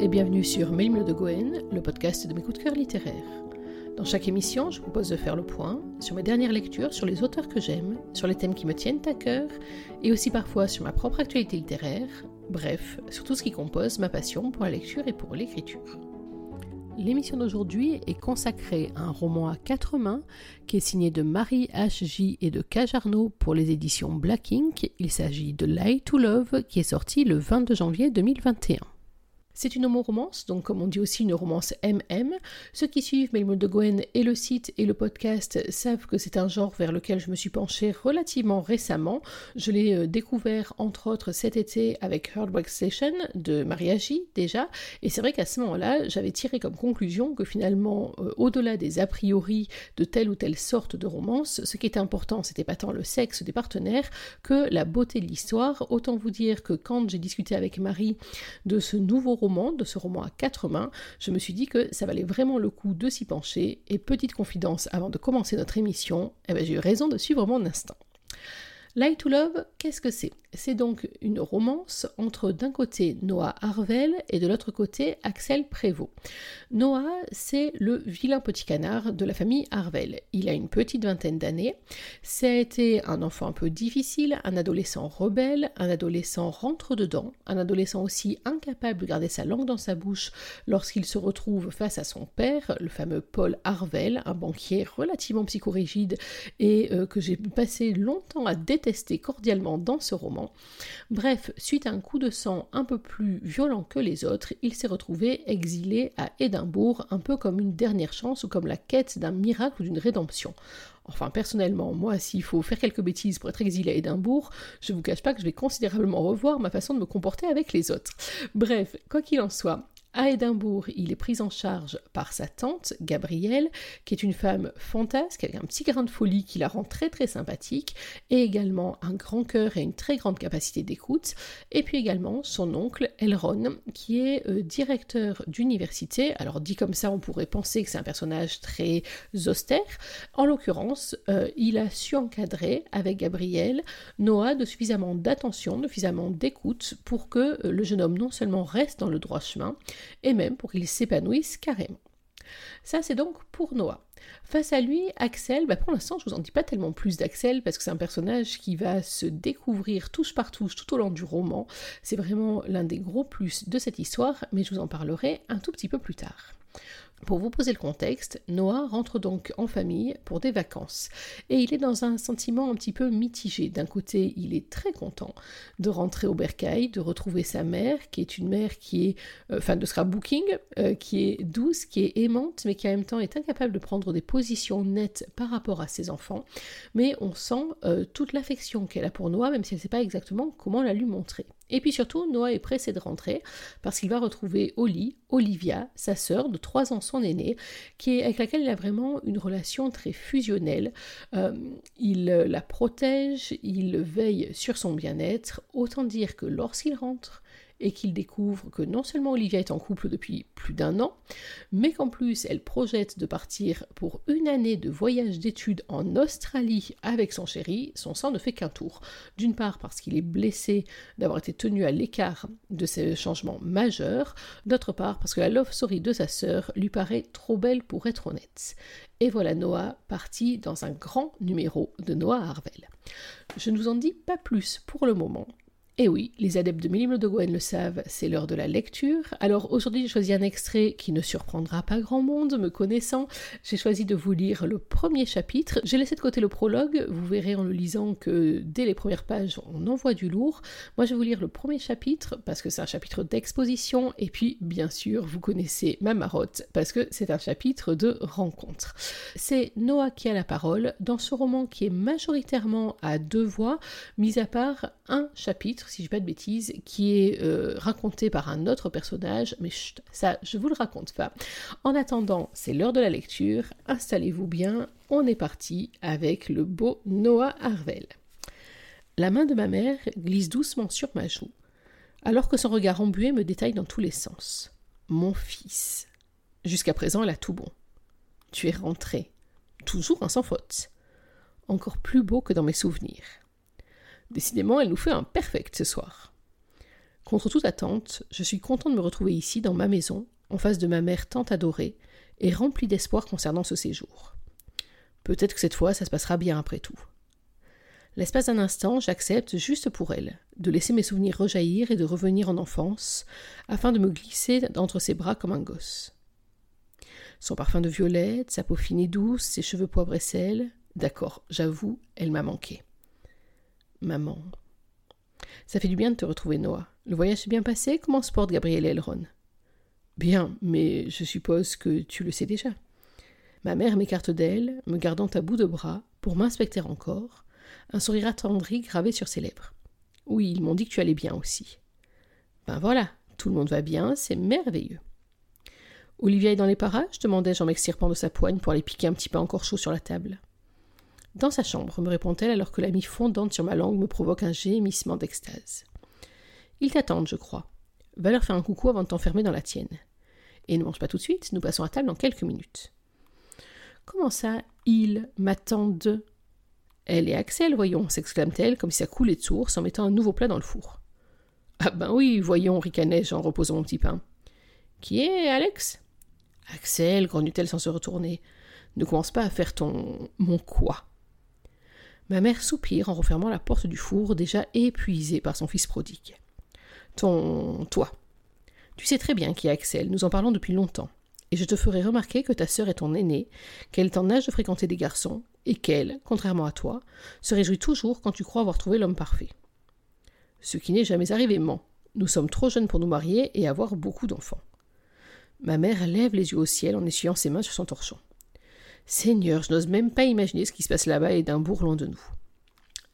et bienvenue sur Mail de Goen, le podcast de mes coups de cœur littéraires. Dans chaque émission, je propose de faire le point sur mes dernières lectures, sur les auteurs que j'aime, sur les thèmes qui me tiennent à cœur, et aussi parfois sur ma propre actualité littéraire, bref, sur tout ce qui compose ma passion pour la lecture et pour l'écriture. L'émission d'aujourd'hui est consacrée à un roman à quatre mains qui est signé de Marie H.J. et de Cajarno pour les éditions Black Ink. Il s'agit de Lie to Love qui est sorti le 22 janvier 2021. C'est une homo-romance, donc comme on dit aussi une romance MM. Ceux qui suivent Mailmoul de et le site et le podcast savent que c'est un genre vers lequel je me suis penchée relativement récemment. Je l'ai euh, découvert entre autres cet été avec Work Station de Mariachi déjà, et c'est vrai qu'à ce moment-là, j'avais tiré comme conclusion que finalement, euh, au-delà des a priori de telle ou telle sorte de romance, ce qui était important, c'était pas tant le sexe des partenaires que la beauté de l'histoire. Autant vous dire que quand j'ai discuté avec Marie de ce nouveau roman, de ce roman à quatre mains, je me suis dit que ça valait vraiment le coup de s'y pencher. Et petite confidence avant de commencer notre émission, eh ben, j'ai eu raison de suivre mon instinct. Light to Love, qu'est-ce que c'est? C'est donc une romance entre d'un côté Noah Harvel et de l'autre côté Axel Prévost. Noah, c'est le vilain petit canard de la famille Harvel. Il a une petite vingtaine d'années. été un enfant un peu difficile, un adolescent rebelle, un adolescent rentre dedans, un adolescent aussi incapable de garder sa langue dans sa bouche lorsqu'il se retrouve face à son père, le fameux Paul Harvel, un banquier relativement psychorigide et euh, que j'ai passé longtemps à détester cordialement dans ce roman. Bref, suite à un coup de sang un peu plus violent que les autres, il s'est retrouvé exilé à Édimbourg, un peu comme une dernière chance ou comme la quête d'un miracle ou d'une rédemption. Enfin, personnellement, moi, s'il faut faire quelques bêtises pour être exilé à Édimbourg, je vous cache pas que je vais considérablement revoir ma façon de me comporter avec les autres. Bref, quoi qu'il en soit, à Édimbourg, il est pris en charge par sa tante, Gabrielle, qui est une femme fantasque, avec un petit grain de folie qui la rend très très sympathique, et également un grand cœur et une très grande capacité d'écoute, et puis également son oncle, Elron, qui est euh, directeur d'université. Alors dit comme ça, on pourrait penser que c'est un personnage très austère. En l'occurrence, euh, il a su encadrer avec Gabrielle Noah de suffisamment d'attention, de suffisamment d'écoute pour que euh, le jeune homme non seulement reste dans le droit chemin, et même pour qu'il s'épanouisse carrément. Ça, c'est donc pour Noah. Face à lui, Axel, bah, pour l'instant, je vous en dis pas tellement plus d'Axel parce que c'est un personnage qui va se découvrir touche par touche tout au long du roman. C'est vraiment l'un des gros plus de cette histoire, mais je vous en parlerai un tout petit peu plus tard. Pour vous poser le contexte, Noah rentre donc en famille pour des vacances et il est dans un sentiment un petit peu mitigé. D'un côté, il est très content de rentrer au bercail, de retrouver sa mère, qui est une mère qui est, euh, enfin de scrapbooking, euh, qui est douce, qui est aimante, mais qui en même temps est incapable de prendre des positions nettes par rapport à ses enfants. Mais on sent euh, toute l'affection qu'elle a pour Noah, même si elle ne sait pas exactement comment la lui montrer. Et puis surtout, Noah est pressé de rentrer parce qu'il va retrouver Oli, Olivia, sa sœur de 3 ans son aînée, qui avec laquelle il a vraiment une relation très fusionnelle. Euh, il la protège, il veille sur son bien-être. Autant dire que lorsqu'il rentre, et qu'il découvre que non seulement Olivia est en couple depuis plus d'un an, mais qu'en plus elle projette de partir pour une année de voyage d'études en Australie avec son chéri, son sang ne fait qu'un tour. D'une part parce qu'il est blessé d'avoir été tenu à l'écart de ces changements majeurs, d'autre part parce que la love story de sa sœur lui paraît trop belle pour être honnête. Et voilà Noah parti dans un grand numéro de Noah Harvel. Je ne vous en dis pas plus pour le moment, et eh oui, les adeptes de Mélimle de Gwen le savent, c'est l'heure de la lecture. Alors aujourd'hui, j'ai choisi un extrait qui ne surprendra pas grand monde, me connaissant. J'ai choisi de vous lire le premier chapitre. J'ai laissé de côté le prologue, vous verrez en le lisant que dès les premières pages, on envoie du lourd. Moi, je vais vous lire le premier chapitre parce que c'est un chapitre d'exposition, et puis, bien sûr, vous connaissez ma marotte parce que c'est un chapitre de rencontre. C'est Noah qui a la parole dans ce roman qui est majoritairement à deux voix, mis à part un chapitre si je dis pas de bêtises, qui est euh, raconté par un autre personnage, mais chut, ça, je vous le raconte pas. En attendant, c'est l'heure de la lecture, installez-vous bien, on est parti avec le beau Noah Harvel. La main de ma mère glisse doucement sur ma joue, alors que son regard embué me détaille dans tous les sens. Mon fils. Jusqu'à présent, elle a tout bon. Tu es rentré. Toujours un sans faute. Encore plus beau que dans mes souvenirs. Décidément, elle nous fait un perfect ce soir. Contre toute attente, je suis content de me retrouver ici, dans ma maison, en face de ma mère tant adorée, et rempli d'espoir concernant ce séjour. Peut-être que cette fois ça se passera bien après tout. L'espace d'un instant, j'accepte, juste pour elle, de laisser mes souvenirs rejaillir et de revenir en enfance, afin de me glisser entre ses bras comme un gosse. Son parfum de violette, sa peau fine et douce, ses cheveux poivre et sel, d'accord, j'avoue, elle m'a manqué. Maman. Ça fait du bien de te retrouver, Noah. Le voyage s'est bien passé? Comment se portent Gabriel Elron Bien, mais je suppose que tu le sais déjà. Ma mère m'écarte d'elle, me gardant à bout de bras, pour m'inspecter encore, un sourire attendri gravé sur ses lèvres. Oui, ils m'ont dit que tu allais bien aussi. Ben voilà, tout le monde va bien, c'est merveilleux. Olivia est dans les parages? demandai-je en m'extirpant de sa poigne pour aller piquer un petit pain encore chaud sur la table. Dans sa chambre, me répond-elle alors que la mie fondante sur ma langue me provoque un gémissement d'extase. Ils t'attendent, je crois. Va leur faire un coucou avant de t'enfermer dans la tienne. Et ne mange pas tout de suite, nous passons à table dans quelques minutes. Comment ça, ils m'attendent? Elle et Axel, voyons, s'exclame-t-elle comme si ça coulait de source en mettant un nouveau plat dans le four. Ah ben oui, voyons, ricanai-je en reposant mon petit pain. Qui est Alex? Axel, grogne-t-elle sans se retourner. Ne commence pas à faire ton. mon quoi Ma mère soupire en refermant la porte du four, déjà épuisée par son fils prodigue. Ton. toi. Tu sais très bien qui est Axel, nous en parlons depuis longtemps. Et je te ferai remarquer que ta sœur est ton aînée, qu'elle est en âge de fréquenter des garçons, et qu'elle, contrairement à toi, se réjouit toujours quand tu crois avoir trouvé l'homme parfait. Ce qui n'est jamais arrivé, ment. Nous sommes trop jeunes pour nous marier et avoir beaucoup d'enfants. Ma mère lève les yeux au ciel en essuyant ses mains sur son torchon. Seigneur, je n'ose même pas imaginer ce qui se passe là-bas et d'un bourg de nous.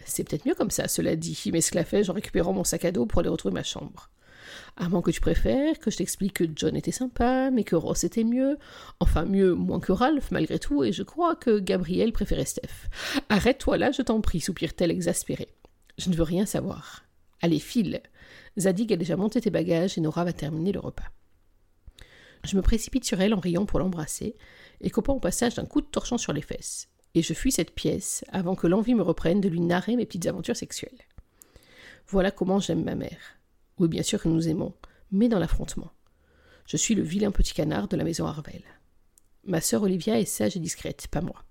C'est peut-être mieux comme ça, cela dit, m'esclaffai-je en récupérant mon sac à dos pour aller retrouver ma chambre. À moins que tu préfères, que je t'explique que John était sympa, mais que Ross était mieux. Enfin, mieux, moins que Ralph, malgré tout, et je crois que Gabriel préférait Steph. Arrête-toi là, je t'en prie, soupire-t-elle exaspérée. Je ne veux rien savoir. Allez, file. Zadig a déjà monté tes bagages et Nora va terminer le repas. Je me précipite sur elle en riant pour l'embrasser, et coupant au passage d'un coup de torchon sur les fesses, et je fuis cette pièce avant que l'envie me reprenne de lui narrer mes petites aventures sexuelles. Voilà comment j'aime ma mère. Oui, bien sûr que nous aimons, mais dans l'affrontement. Je suis le vilain petit canard de la maison Harvel. Ma sœur Olivia est sage et discrète, pas moi.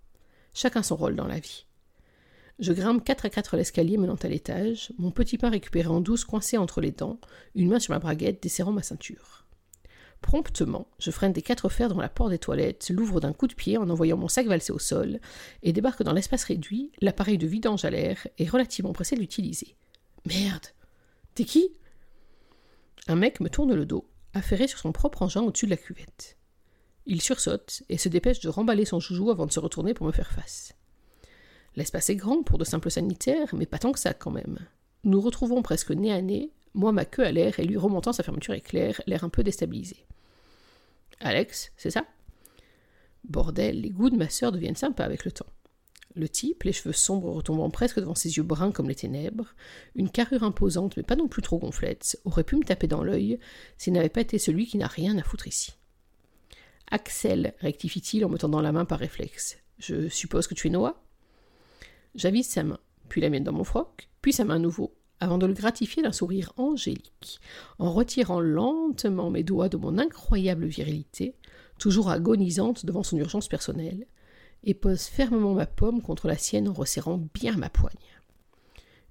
Chacun son rôle dans la vie. Je grimpe quatre à quatre l'escalier menant à l'étage, mon petit pain récupéré en douce coincé entre les dents, une main sur ma braguette desserrant ma ceinture. Promptement, je freine des quatre fers dans la porte des toilettes, l'ouvre d'un coup de pied en envoyant mon sac valser au sol, et débarque dans l'espace réduit, l'appareil de vidange à l'air est relativement pressé de l'utiliser. Merde T'es qui? Un mec me tourne le dos, affairé sur son propre engin au-dessus de la cuvette. Il sursaute et se dépêche de remballer son joujou avant de se retourner pour me faire face. L'espace est grand pour de simples sanitaires, mais pas tant que ça quand même. Nous retrouvons presque nez à nez, moi ma queue à l'air et lui remontant sa fermeture éclair, l'air un peu déstabilisé. Alex, c'est ça? Bordel, les goûts de ma sœur deviennent sympas avec le temps. Le type, les cheveux sombres retombant presque devant ses yeux bruns comme les ténèbres, une carrure imposante mais pas non plus trop gonflette, aurait pu me taper dans l'œil s'il n'avait pas été celui qui n'a rien à foutre ici. Axel, rectifie-t-il en me tendant la main par réflexe. Je suppose que tu es Noah? J'avise sa main, puis la mienne dans mon froc, puis sa main à nouveau, avant de le gratifier d'un sourire angélique, en retirant lentement mes doigts de mon incroyable virilité, toujours agonisante devant son urgence personnelle, et pose fermement ma pomme contre la sienne en resserrant bien ma poigne.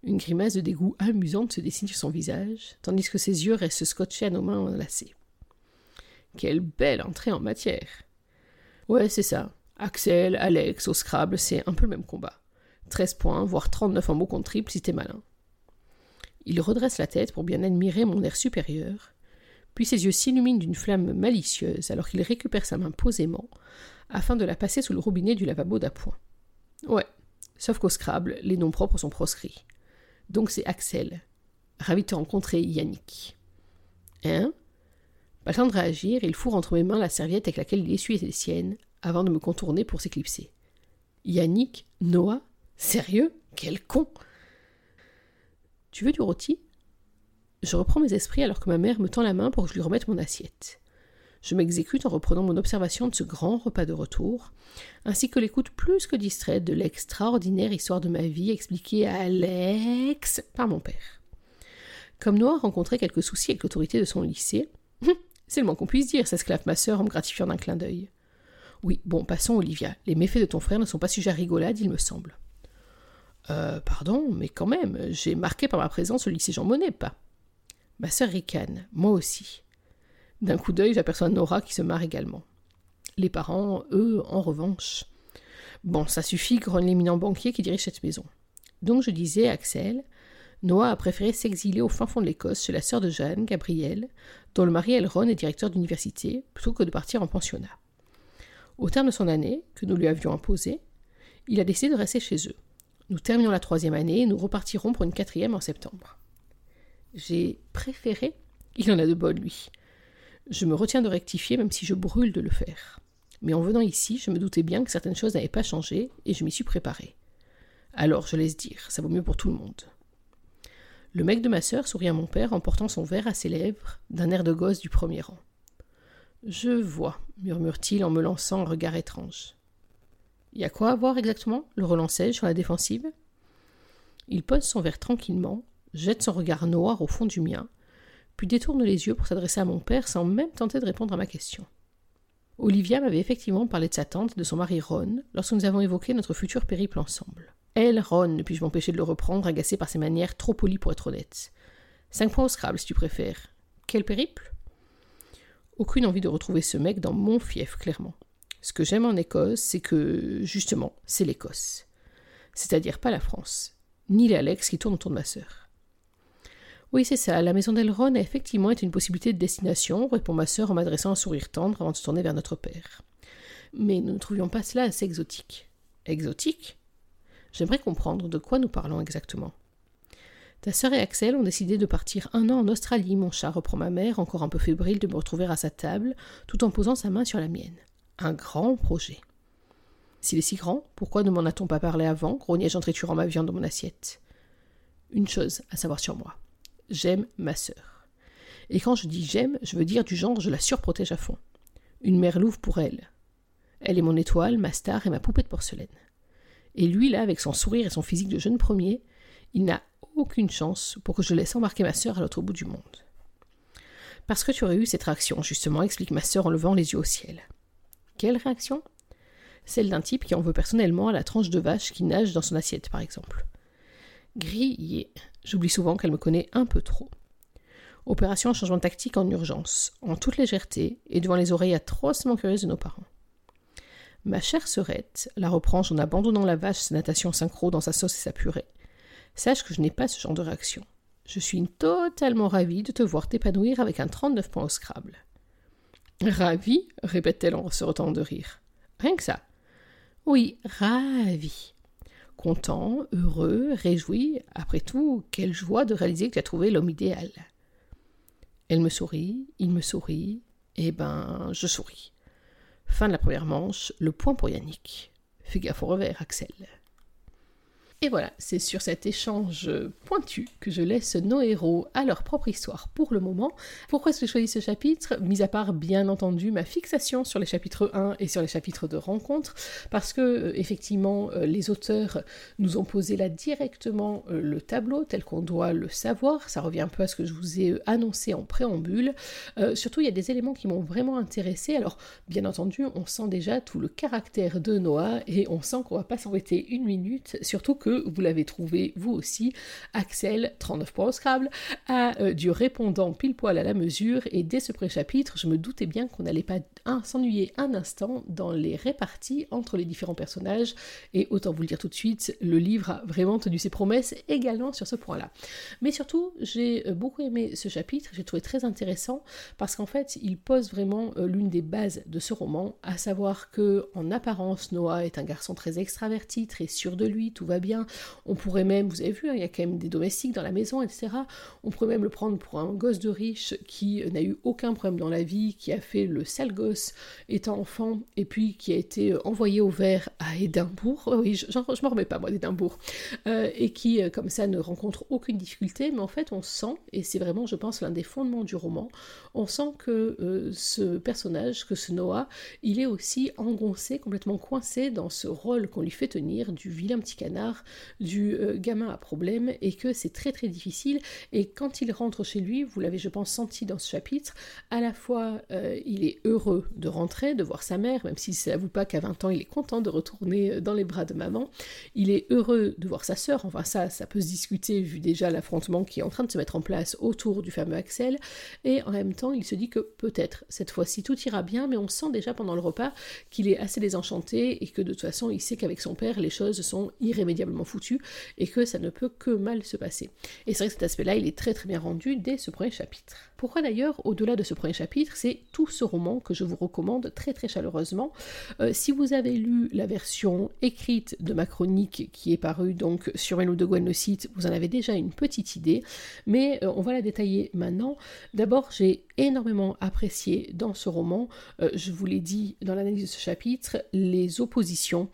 Une grimace de dégoût amusante se dessine sur son visage, tandis que ses yeux restent scotchés à nos mains enlacées. Quelle belle entrée en matière. Ouais, c'est ça. Axel, Alex, au Scrabble, c'est un peu le même combat. 13 points, voire 39 en mots contre triple si t'es malin. Il redresse la tête pour bien admirer mon air supérieur, puis ses yeux s'illuminent d'une flamme malicieuse alors qu'il récupère sa main posément, afin de la passer sous le robinet du lavabo d'appoint. Ouais, sauf qu'au Scrabble, les noms propres sont proscrits. Donc c'est Axel. Ravi de te rencontrer, Yannick. Hein? Pas le temps de réagir, il fourre entre mes mains la serviette avec laquelle il essuie les siennes, avant de me contourner pour s'éclipser. Yannick Noah? Sérieux? Quel con tu veux du rôti? Je reprends mes esprits alors que ma mère me tend la main pour que je lui remette mon assiette. Je m'exécute en reprenant mon observation de ce grand repas de retour, ainsi que l'écoute plus que distraite de l'extraordinaire histoire de ma vie expliquée à Alex par mon père. Comme Noah rencontrait quelques soucis avec l'autorité de son lycée, c'est le moins qu'on puisse dire, s'esclave ma sœur en me gratifiant d'un clin d'œil. Oui, bon, passons, Olivia. Les méfaits de ton frère ne sont pas sujets à rigolade, il me semble. Euh, pardon, mais quand même, j'ai marqué par ma présence le lycée Jean Monnet, pas. Ma sœur ricane, moi aussi. D'un coup d'œil, j'aperçois Nora qui se marre également. Les parents, eux, en revanche. Bon, ça suffit, grogne l'éminent banquier qui dirige cette maison. Donc je disais, Axel, Noah a préféré s'exiler au fin fond de l'Écosse chez la sœur de Jeanne, Gabrielle, dont le mari Elron est directeur d'université, plutôt que de partir en pensionnat. Au terme de son année, que nous lui avions imposée, il a décidé de rester chez eux. Nous terminons la troisième année et nous repartirons pour une quatrième en septembre. J'ai préféré, il en a de bonnes, lui. Je me retiens de rectifier, même si je brûle de le faire. Mais en venant ici, je me doutais bien que certaines choses n'avaient pas changé, et je m'y suis préparé. Alors, je laisse dire, ça vaut mieux pour tout le monde. Le mec de ma sœur sourit à mon père en portant son verre à ses lèvres, d'un air de gosse du premier rang. Je vois, murmure-t-il en me lançant un regard étrange. Y a quoi à voir exactement? Le relançai-je sur la défensive? Il pose son verre tranquillement, jette son regard noir au fond du mien, puis détourne les yeux pour s'adresser à mon père sans même tenter de répondre à ma question. Olivia m'avait effectivement parlé de sa tante, de son mari Ron, lorsque nous avons évoqué notre futur périple ensemble. Elle, Ron, ne puis-je m'empêcher de le reprendre, agacé par ses manières trop polies pour être honnête. Cinq points au Scrabble, si tu préfères. Quel périple? Aucune envie de retrouver ce mec dans mon fief, clairement. Ce que j'aime en Écosse, c'est que, justement, c'est l'Écosse. C'est-à-dire pas la France, ni les Alex qui tournent autour de ma sœur. Oui, c'est ça. La maison d'Elron a effectivement été une possibilité de destination, répond ma sœur en m'adressant un sourire tendre avant de se tourner vers notre père. Mais nous ne trouvions pas cela assez exotique. Exotique? J'aimerais comprendre de quoi nous parlons exactement. Ta sœur et Axel ont décidé de partir un an en Australie, mon chat, reprend ma mère, encore un peu fébrile de me retrouver à sa table, tout en posant sa main sur la mienne. Un grand projet. S'il est si grand, pourquoi ne m'en a-t-on pas parlé avant grognai-je en ma viande dans mon assiette? Une chose à savoir sur moi j'aime ma sœur. Et quand je dis j'aime, je veux dire du genre je la surprotège à fond. Une mère louve pour elle. Elle est mon étoile, ma star et ma poupée de porcelaine. Et lui, là, avec son sourire et son physique de jeune premier, il n'a aucune chance pour que je laisse embarquer ma sœur à l'autre bout du monde. Parce que tu aurais eu cette réaction, justement, explique ma sœur en levant les yeux au ciel. Quelle réaction? Celle d'un type qui en veut personnellement à la tranche de vache qui nage dans son assiette, par exemple. Grillé, J'oublie souvent qu'elle me connaît un peu trop. Opération changement tactique en urgence, en toute légèreté et devant les oreilles atrocement curieuses de nos parents. Ma chère sœurette, la reprends en abandonnant la vache sa natation synchro dans sa sauce et sa purée. Sache que je n'ai pas ce genre de réaction. Je suis totalement ravie de te voir t'épanouir avec un 39 points au Scrabble. Ravie répète-t-elle en se retenant de rire. Rien que ça. Oui, ravie content, heureux, réjoui. Après tout, quelle joie de réaliser que tu as trouvé l'homme idéal. Elle me sourit, il me sourit, et ben, je souris. Fin de la première manche, le point pour Yannick. Au revers, Axel. Et voilà, c'est sur cet échange pointu que je laisse nos héros à leur propre histoire pour le moment. Pourquoi est-ce que j'ai choisi ce chapitre? Mis à part, bien entendu, ma fixation sur les chapitres 1 et sur les chapitres de rencontre, parce que, euh, effectivement, euh, les auteurs nous ont posé là directement euh, le tableau tel qu'on doit le savoir. Ça revient un peu à ce que je vous ai annoncé en préambule. surtout, il y a des éléments qui m'ont vraiment intéressé. Alors, bien entendu, on sent déjà tout le caractère de Noah et on sent qu'on va pas s'embêter une minute, surtout que vous l'avez trouvé vous aussi, Axel, 39 points au Scrabble, a euh, du répondant pile poil à la mesure, et dès ce pré-chapitre, je me doutais bien qu'on n'allait pas s'ennuyer un instant dans les réparties entre les différents personnages, et autant vous le dire tout de suite, le livre a vraiment tenu ses promesses également sur ce point-là. Mais surtout, j'ai euh, beaucoup aimé ce chapitre, j'ai trouvé très intéressant, parce qu'en fait, il pose vraiment euh, l'une des bases de ce roman, à savoir que, en apparence, Noah est un garçon très extraverti, très sûr de lui, tout va bien, on pourrait même, vous avez vu, hein, il y a quand même des domestiques dans la maison, etc. On pourrait même le prendre pour un gosse de riche qui n'a eu aucun problème dans la vie, qui a fait le sale gosse étant enfant, et puis qui a été euh, envoyé au vert à Édimbourg. oui, je, je m'en remets pas moi d'Édimbourg. Euh, et qui, euh, comme ça, ne rencontre aucune difficulté, mais en fait, on sent, et c'est vraiment, je pense, l'un des fondements du roman, on sent que ce personnage, que ce Noah, il est aussi engoncé, complètement coincé dans ce rôle qu'on lui fait tenir du vilain petit canard du euh, gamin à problème et que c'est très très difficile. Et quand il rentre chez lui, vous l'avez je pense senti dans ce chapitre, à la fois euh, il est heureux de rentrer, de voir sa mère, même si ça avoue pas qu'à 20 ans il est content de retourner euh, dans les bras de maman. Il est heureux de voir sa sœur, enfin ça, ça peut se discuter vu déjà l'affrontement qui est en train de se mettre en place autour du fameux Axel. Et en même temps, il se dit que peut-être cette fois-ci tout ira bien, mais on sent déjà pendant le repas qu'il est assez désenchanté et que de toute façon il sait qu'avec son père les choses sont irrémédiablement foutues et que ça ne peut que mal se passer. Et c'est vrai que cet aspect-là il est très très bien rendu dès ce premier chapitre. Pourquoi d'ailleurs, au-delà de ce premier chapitre, c'est tout ce roman que je vous recommande très très chaleureusement. Euh, si vous avez lu la version écrite de ma chronique qui est parue donc sur Melo de Gwen le site, vous en avez déjà une petite idée, mais euh, on va la détailler maintenant. D'abord, j'ai énormément apprécié dans ce roman, euh, je vous l'ai dit dans l'analyse de ce chapitre, les oppositions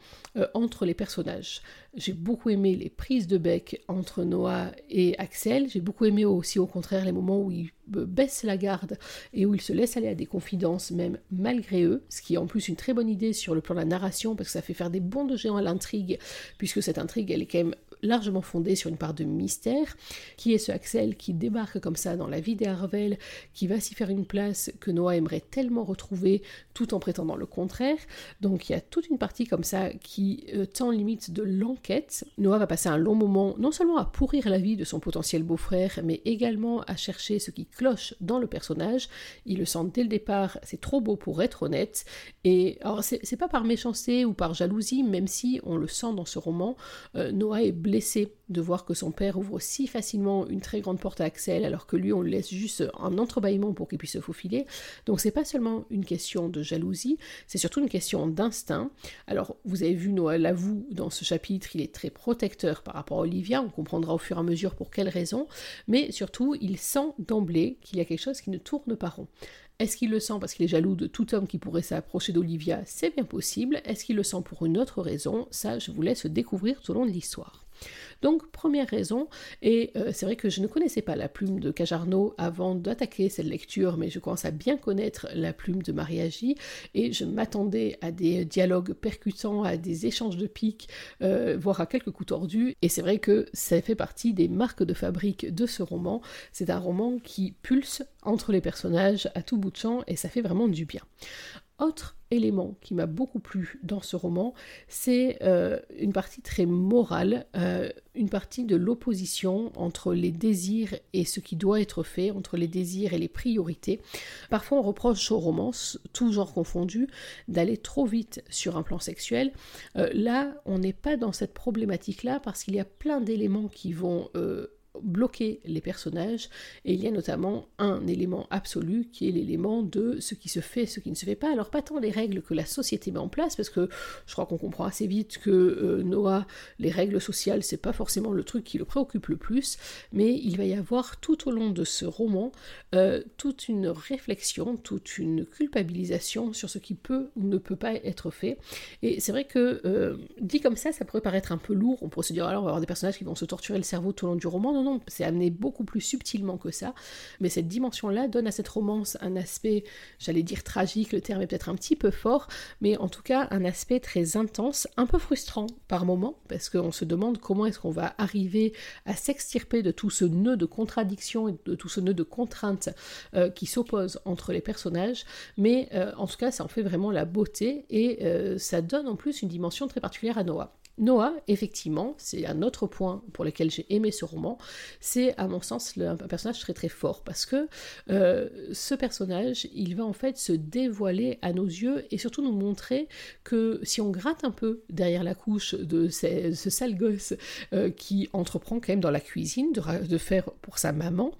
entre les personnages. J'ai beaucoup aimé les prises de bec entre Noah et Axel. J'ai beaucoup aimé aussi au contraire les moments où il baisse la garde et où il se laisse aller à des confidences même malgré eux, ce qui est en plus une très bonne idée sur le plan de la narration parce que ça fait faire des bons de géant à l'intrigue puisque cette intrigue elle est quand même largement fondée sur une part de mystère, qui est ce Axel qui débarque comme ça dans la vie d'Harvel, qui va s'y faire une place que Noah aimerait tellement retrouver, tout en prétendant le contraire. Donc il y a toute une partie comme ça qui euh, tend limite de l'enquête. Noah va passer un long moment non seulement à pourrir la vie de son potentiel beau-frère, mais également à chercher ce qui cloche dans le personnage. Il le sent dès le départ, c'est trop beau pour être honnête. Et alors c'est pas par méchanceté ou par jalousie, même si on le sent dans ce roman, euh, Noah est blessé de voir que son père ouvre si facilement une très grande porte à Axel alors que lui on le laisse juste en entrebâillement pour qu'il puisse se faufiler. Donc c'est pas seulement une question de jalousie, c'est surtout une question d'instinct. Alors vous avez vu Noël l'avoue dans ce chapitre, il est très protecteur par rapport à Olivia, on comprendra au fur et à mesure pour quelles raisons, mais surtout il sent d'emblée qu'il y a quelque chose qui ne tourne pas rond. Est-ce qu'il le sent parce qu'il est jaloux de tout homme qui pourrait s'approcher d'Olivia? C'est bien possible. Est-ce qu'il le sent pour une autre raison? Ça, je vous laisse découvrir tout au long de l'histoire. Donc, première raison, et euh, c'est vrai que je ne connaissais pas la plume de Cajarno avant d'attaquer cette lecture, mais je commence à bien connaître la plume de Mariagi, et je m'attendais à des dialogues percutants, à des échanges de piques, euh, voire à quelques coups tordus, et c'est vrai que ça fait partie des marques de fabrique de ce roman. C'est un roman qui pulse entre les personnages à tout bout de champ, et ça fait vraiment du bien. Autre élément qui m'a beaucoup plu dans ce roman, c'est euh, une partie très morale, euh, une partie de l'opposition entre les désirs et ce qui doit être fait, entre les désirs et les priorités. Parfois on reproche aux romances, tout genre confondu, d'aller trop vite sur un plan sexuel. Euh, là, on n'est pas dans cette problématique-là parce qu'il y a plein d'éléments qui vont bloquer les personnages et il y a notamment un élément absolu qui est l'élément de ce qui se fait, ce qui ne se fait pas. Alors pas tant les règles que la société met en place parce que je crois qu'on comprend assez vite que euh, Noah, les règles sociales, c'est pas forcément le truc qui le préoccupe le plus, mais il va y avoir tout au long de ce roman euh, toute une réflexion, toute une culpabilisation sur ce qui peut ou ne peut pas être fait. Et c'est vrai que euh, dit comme ça, ça pourrait paraître un peu lourd. On pourrait se dire alors on va avoir des personnages qui vont se torturer le cerveau tout au long du roman non, c'est amené beaucoup plus subtilement que ça. Mais cette dimension-là donne à cette romance un aspect, j'allais dire tragique, le terme est peut-être un petit peu fort, mais en tout cas un aspect très intense, un peu frustrant par moments, parce qu'on se demande comment est-ce qu'on va arriver à s'extirper de tout ce nœud de contradiction et de tout ce nœud de contrainte euh, qui s'oppose entre les personnages. Mais euh, en tout cas, ça en fait vraiment la beauté et euh, ça donne en plus une dimension très particulière à Noah. Noah, effectivement, c'est un autre point pour lequel j'ai aimé ce roman, c'est à mon sens un personnage très très fort parce que euh, ce personnage, il va en fait se dévoiler à nos yeux et surtout nous montrer que si on gratte un peu derrière la couche de ce sale gosse euh, qui entreprend quand même dans la cuisine de, faire pour sa maman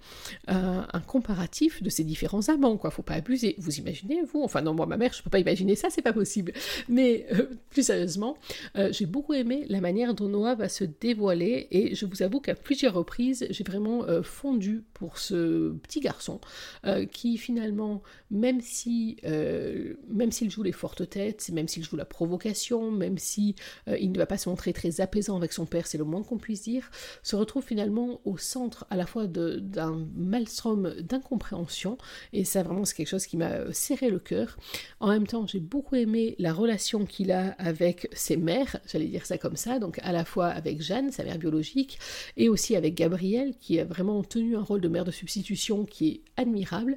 euh, un comparatif de ses différents amants, quoi, faut pas abuser. Vous imaginez, vous, enfin non, moi ma mère, je peux pas imaginer ça, c'est pas possible. Mais plus sérieusement, j'ai beaucoup aimé la manière dont Noah va se dévoiler et je vous avoue qu'à plusieurs reprises, j'ai vraiment euh, fondu pour ce petit garçon euh, qui finalement, même si même s'il joue les fortes têtes, même s'il joue la provocation, même si il ne va pas se montrer très apaisant avec son père, c'est le moins qu'on puisse dire, se retrouve finalement au centre à la fois d'un maelstrom d'incompréhension et ça vraiment c'est quelque chose qui m'a serré le cœur. En même temps, j'ai beaucoup aimé la relation qu'il a avec ses mères, j'allais dire comme ça, donc à la fois avec Jeanne, sa mère biologique, et aussi avec Gabrielle, qui a vraiment tenu un rôle de mère de substitution qui est admirable.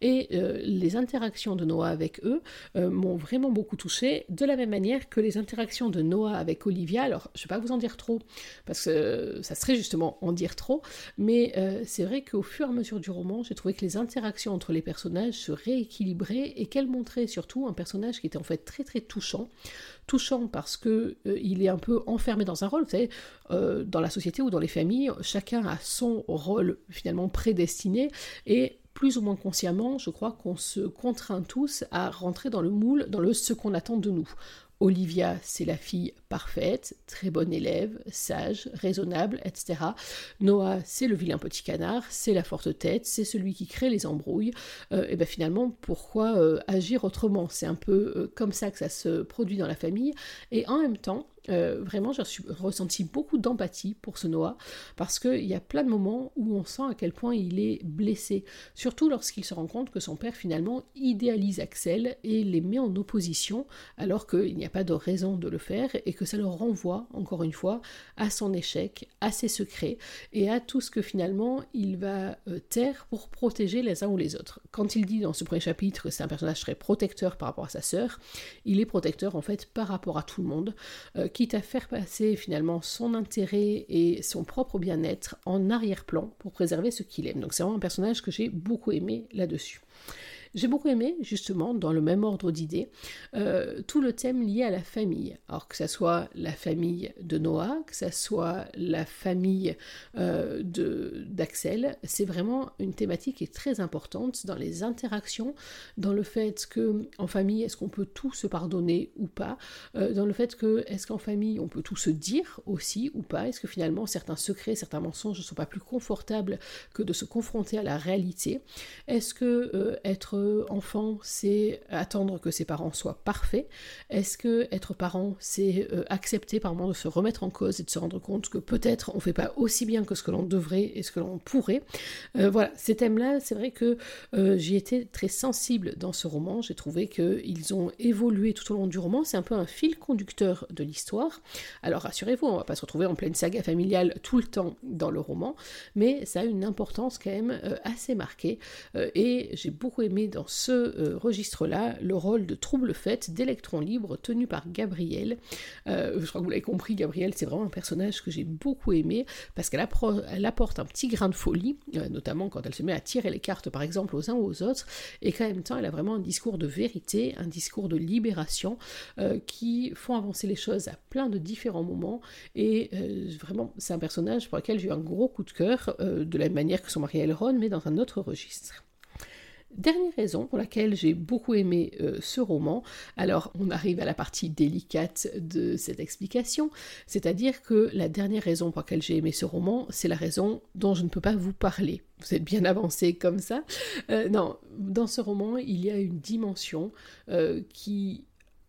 Et euh, les interactions de Noah avec eux euh, m'ont vraiment beaucoup touché, de la même manière que les interactions de Noah avec Olivia. Alors, je ne vais pas vous en dire trop, parce que ça serait justement en dire trop, mais euh, c'est vrai qu'au fur et à mesure du roman, j'ai trouvé que les interactions entre les personnages se rééquilibraient et qu'elles montraient surtout un personnage qui était en fait très très touchant touchant parce que euh, il est un peu enfermé dans un rôle. Vous savez, euh, dans la société ou dans les familles, chacun a son rôle finalement prédestiné et plus ou moins consciemment, je crois qu'on se contraint tous à rentrer dans le moule, dans le ce qu'on attend de nous. Olivia, c'est la fille parfaite, très bonne élève, sage, raisonnable, etc. Noah, c'est le vilain petit canard, c'est la forte tête, c'est celui qui crée les embrouilles. Euh, et bien finalement, pourquoi euh, agir autrement? C'est un peu euh, comme ça que ça se produit dans la famille. Et en même temps, vraiment, j'ai ressenti beaucoup d'empathie pour ce Noah parce qu'il y a plein de moments où on sent à quel point il est blessé, surtout lorsqu'il se rend compte que son père finalement idéalise Axel et les met en opposition alors qu'il n'y a pas de raison de le faire et que ça le renvoie, encore une fois, à son échec, à ses secrets et à tout ce que finalement il va euh, taire pour protéger les uns ou les autres. Quand il dit dans ce premier chapitre que c'est un personnage très protecteur par rapport à sa sœur, il est protecteur en fait par rapport à tout le monde. Euh, quitte à faire passer finalement son intérêt et son propre bien-être en arrière-plan pour préserver ce qu'il aime. Donc c'est vraiment un personnage que j'ai beaucoup aimé là-dessus. J'ai beaucoup aimé, justement, dans le même ordre d'idées, euh, tout le thème lié à la famille. Alors que ce soit la famille de Noah, que ce soit la famille euh, d'Axel, c'est vraiment une thématique qui est très importante dans les interactions, dans le fait que en famille, est-ce qu'on peut tout se pardonner ou pas, euh, dans le fait que est-ce qu'en famille, on peut tout se dire aussi ou pas, est-ce que finalement certains secrets, certains mensonges ne sont pas plus confortables que de se confronter à la réalité, est-ce que être enfant, c'est attendre que ses parents soient parfaits Est-ce que être parent, c'est euh, accepter par moment de se remettre en cause et de se rendre compte que peut-être on ne fait pas aussi bien que ce que l'on devrait et ce que l'on pourrait? Euh, Voilà, ces thèmes-là, c'est vrai que euh, j'y étais très sensible dans ce roman. J'ai trouvé qu'ils ont évolué tout au long du roman. C'est un peu un fil conducteur de l'histoire. Alors rassurez-vous, on va pas se retrouver en pleine saga familiale tout le temps dans le roman, mais ça a une importance quand même assez marquée. et j'ai beaucoup aimé dans ce euh, registre-là le rôle de trouble-fête d'électron libre tenu par Gabrielle. Euh, je crois que vous l'avez compris, Gabrielle, c'est vraiment un personnage que j'ai beaucoup aimé parce qu'elle apporte un petit grain de folie, euh, notamment quand elle se met à tirer les cartes, par exemple, aux uns ou aux autres, et qu'en même temps, elle a vraiment un discours de vérité, un discours de libération qui font avancer les choses à plein de différents moments. Et vraiment, c'est un personnage pour lequel j'ai eu un gros coup de cœur, de la même manière que son mari Elrond, mais dans un autre registre. Dernière raison pour laquelle j'ai beaucoup aimé euh, ce roman, alors on arrive à la partie délicate de cette explication, c'est-à-dire que la dernière raison pour laquelle j'ai aimé ce roman, c'est la raison dont je ne peux pas vous parler. Vous êtes bien avancé comme ça. Euh, non, dans ce roman, il y a une dimension euh, qui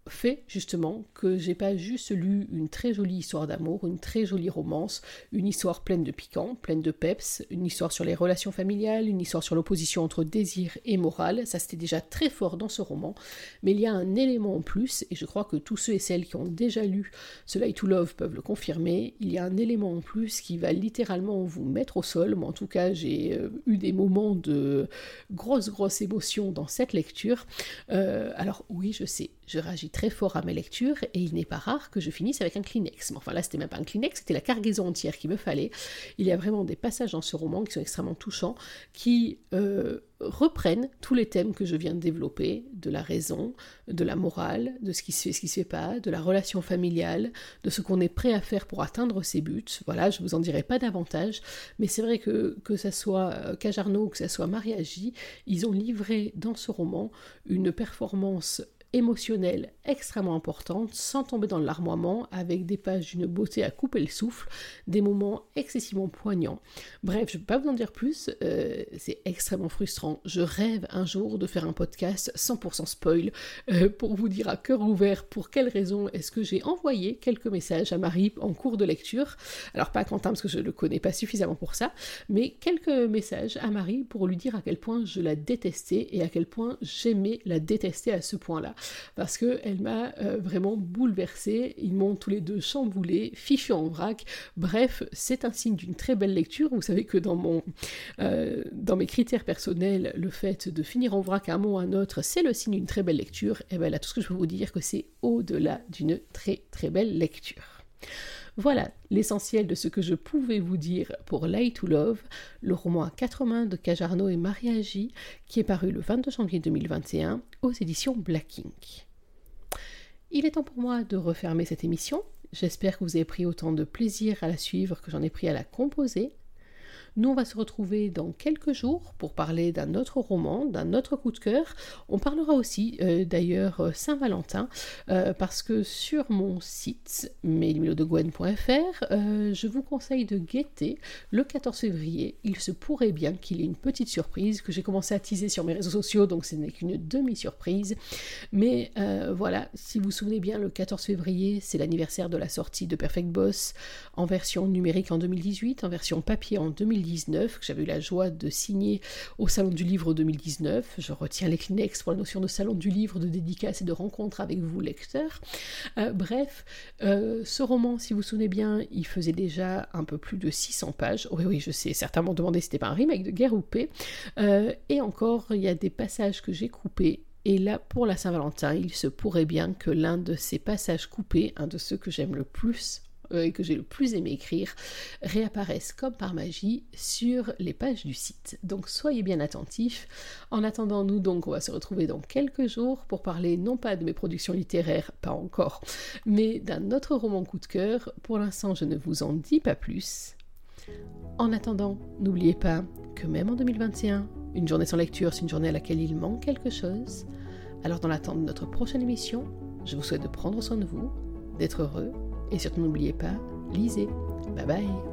fait justement que j'ai pas juste lu une très jolie histoire d'amour, une très jolie romance, une histoire pleine de piquant, pleine de peps, une histoire sur les relations familiales, une histoire sur l'opposition entre désir et morale, ça c'était déjà très fort dans ce roman, mais il y a un élément en plus, et je crois que tous ceux et celles qui ont déjà lu ce Light to Love peuvent le confirmer, il y a un élément en plus qui va littéralement vous mettre au sol, moi en tout cas j'ai euh, eu des moments de grosses grosses émotions dans cette lecture, euh, alors oui je sais, je réagis très fort à mes lectures et il n'est pas rare que je finisse avec un Kleenex. Mais enfin là, c'était même pas un Kleenex, c'était la cargaison entière qu'il me fallait. Il y a vraiment des passages dans ce roman qui sont extrêmement touchants, qui euh, reprennent tous les thèmes que je viens de développer, de la raison, de la morale, de ce qui se fait, ce qui se fait pas, de la relation familiale, de ce qu'on est prêt à faire pour atteindre ses buts. Voilà, je vous en dirai pas davantage, mais c'est vrai que que ça soit Cajarno ou que ça soit Mariagi, ils ont livré dans ce roman une performance émotionnelle extrêmement importante, sans tomber dans l'armoiement, avec des pages d'une beauté à couper le souffle, des moments excessivement poignants. Bref, je ne peux pas vous en dire plus, euh, c'est extrêmement frustrant. Je rêve un jour de faire un podcast 100% spoil euh, pour vous dire à cœur ouvert pour quelles raisons est-ce que j'ai envoyé quelques messages à Marie en cours de lecture. Alors pas à Quentin parce que je ne le connais pas suffisamment pour ça, mais quelques messages à Marie pour lui dire à quel point je la détestais et à quel point j'aimais la détester à ce point-là. Parce qu'elle m'a euh, vraiment bouleversée, ils m'ont tous les deux chamboulé, fichu en vrac. Bref, c'est un signe d'une très belle lecture. Vous savez que dans, mon, euh, dans mes critères personnels, le fait de finir en vrac un ou à un autre, c'est le signe d'une très belle lecture. Et bien là, tout ce que je peux vous dire, que c'est au-delà d'une très très belle lecture. Voilà l'essentiel de ce que je pouvais vous dire pour Light to Love, le roman à quatre mains de Cajarno et Maria J, qui est paru le 22 janvier 2021 aux éditions Black Ink. Il est temps pour moi de refermer cette émission. J'espère que vous avez pris autant de plaisir à la suivre que j'en ai pris à la composer. Nous, on va se retrouver dans quelques jours pour parler d'un autre roman, d'un autre coup de cœur. On parlera aussi euh, d'ailleurs euh, Saint-Valentin, euh, parce que sur mon site, mailmilodegwen.fr, je vous conseille de guetter le 14 février. Il se pourrait bien qu'il y ait une petite surprise que j'ai commencé à teaser sur mes réseaux sociaux, donc ce n'est qu'une demi-surprise. Mais voilà, si vous vous souvenez bien, le 14 février, c'est l'anniversaire de la sortie de Perfect Boss en version numérique en 2018, en version papier en 2018 que j'avais eu la joie de signer au Salon du Livre 2019. Je retiens les Kleenex pour la notion de Salon du Livre, de dédicace et de rencontre avec vous, lecteurs. Euh, bref, euh, ce roman, si vous vous souvenez bien, il faisait déjà un peu plus de 600 pages. Oui, oui, je sais, certains m'ont demandé si c'était pas un remake de Guerre ou Paix. Euh, et encore, il y a des passages que j'ai coupés et là, pour la Saint-Valentin, il se pourrait bien que l'un de ces passages coupés, un de ceux que j'aime le plus et que j'ai le plus aimé écrire réapparaissent comme par magie sur les pages du site. Donc soyez bien attentifs. En attendant, nous donc on va se retrouver dans quelques jours pour parler non pas de mes productions littéraires, pas encore, mais d'un autre roman coup de cœur. Pour l'instant, je ne vous en dis pas plus. En attendant, n'oubliez pas que même en 2021, une journée sans lecture, c'est une journée à laquelle il manque quelque chose. Alors dans l'attente de notre prochaine émission, je vous souhaite de prendre soin de vous, d'être heureux et surtout n'oubliez pas, lisez. Bye bye